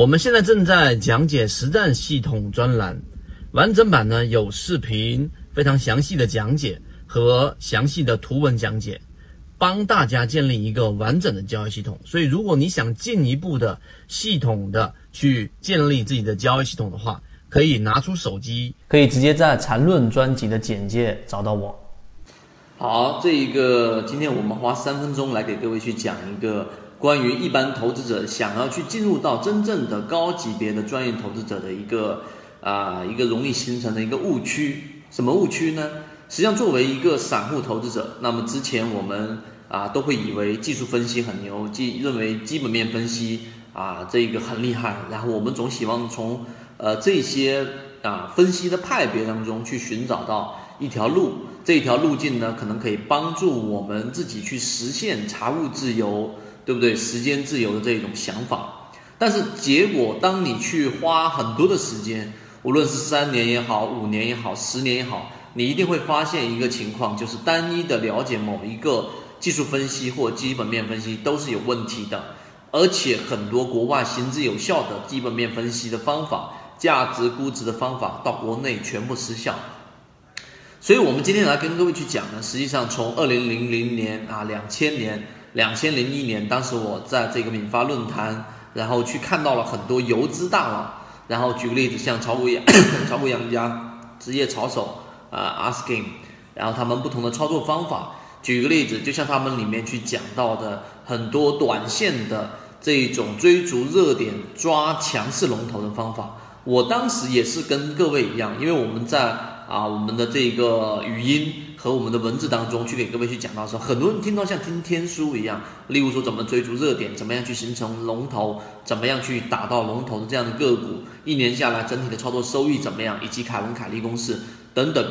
我们现在正在讲解实战系统专栏，完整版呢有视频，非常详细的讲解和详细的图文讲解，帮大家建立一个完整的交易系统。所以，如果你想进一步的系统的去建立自己的交易系统的话，可以拿出手机，可以直接在缠论专辑的简介找到我。好，这一个今天我们花三分钟来给各位去讲一个。关于一般投资者想要去进入到真正的高级别的专业投资者的一个啊一个容易形成的一个误区，什么误区呢？实际上，作为一个散户投资者，那么之前我们啊都会以为技术分析很牛，即认为基本面分析啊这个很厉害，然后我们总希望从呃这些啊分析的派别当中去寻找到一条路，这一条路径呢可能可以帮助我们自己去实现财务自由。对不对？时间自由的这种想法，但是结果，当你去花很多的时间，无论是三年也好，五年也好，十年也好，你一定会发现一个情况，就是单一的了解某一个技术分析或基本面分析都是有问题的，而且很多国外行之有效的基本面分析的方法、价值估值的方法到国内全部失效。所以，我们今天来跟各位去讲呢，实际上从二零零零年啊，两千年。两千零一年，当时我在这个敏发论坛，然后去看到了很多游资大佬。然后举个例子，像炒股养、炒股养家、职业炒手啊，Asking，然后他们不同的操作方法。举个例子，就像他们里面去讲到的很多短线的这种追逐热点、抓强势龙头的方法。我当时也是跟各位一样，因为我们在啊我们的这个语音。和我们的文字当中去给各位去讲到的时候，很多人听到像听天书一样。例如说，怎么追逐热点，怎么样去形成龙头，怎么样去打到龙头的这样的个股，一年下来整体的操作收益怎么样，以及凯文凯利公式等等。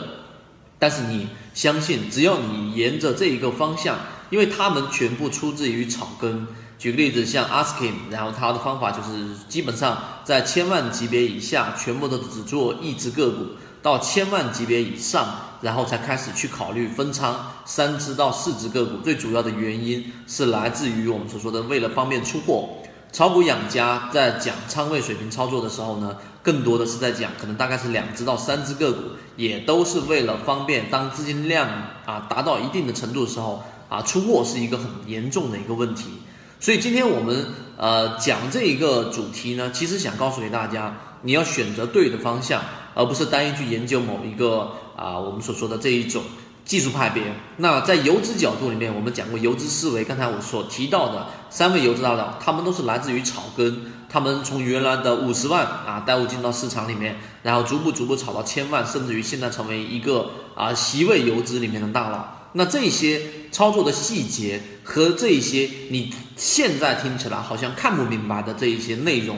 但是你相信，只要你沿着这一个方向，因为他们全部出自于草根。举个例子，像 askin 然后他的方法就是基本上在千万级别以下，全部都只做一只个股。到千万级别以上，然后才开始去考虑分仓三只到四只个股。最主要的原因是来自于我们所说的为了方便出货。炒股养家在讲仓位水平操作的时候呢，更多的是在讲可能大概是两只到三只个股，也都是为了方便当资金量啊达到一定的程度的时候啊出货是一个很严重的一个问题。所以今天我们呃讲这一个主题呢，其实想告诉给大家，你要选择对的方向。而不是单一去研究某一个啊，我们所说的这一种技术派别。那在游资角度里面，我们讲过游资思维。刚才我所提到的三位游资大佬，他们都是来自于草根，他们从原来的五十万啊带入进到市场里面，然后逐步逐步炒到千万，甚至于现在成为一个啊席位游资里面的大佬。那这些操作的细节和这一些你现在听起来好像看不明白的这一些内容。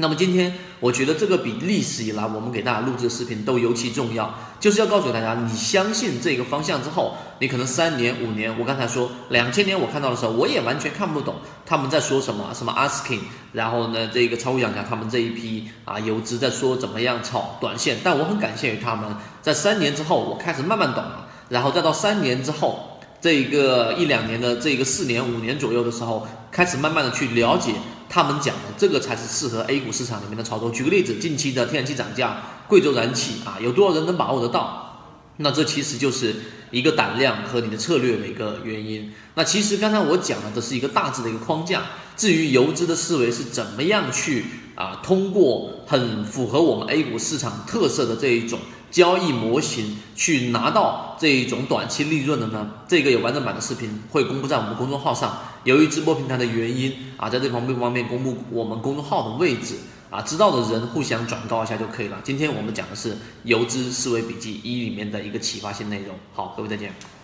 那么今天，我觉得这个比历史以来我们给大家录制的视频都尤其重要，就是要告诉大家，你相信这个方向之后，你可能三年、五年，我刚才说两千年我看到的时候，我也完全看不懂他们在说什么，什么 asking，然后呢，这个超股养家他们这一批啊游资在说怎么样炒短线，但我很感谢于他们，在三年之后，我开始慢慢懂了，然后再到三年之后，这一个一两年的这个四年、五年左右的时候，开始慢慢的去了解。他们讲的这个才是适合 A 股市场里面的操作。举个例子，近期的天然气涨价，贵州燃气啊，有多少人能把握得到？那这其实就是一个胆量和你的策略的一个原因。那其实刚才我讲的，这是一个大致的一个框架。至于游资的思维是怎么样去啊，通过很符合我们 A 股市场特色的这一种。交易模型去拿到这一种短期利润的呢？这个有完整版的视频会公布在我们公众号上。由于直播平台的原因啊，在这方面方面公布我们公众号的位置啊，知道的人互相转告一下就可以了。今天我们讲的是《游资思维笔记一》里面的一个启发性内容。好，各位再见。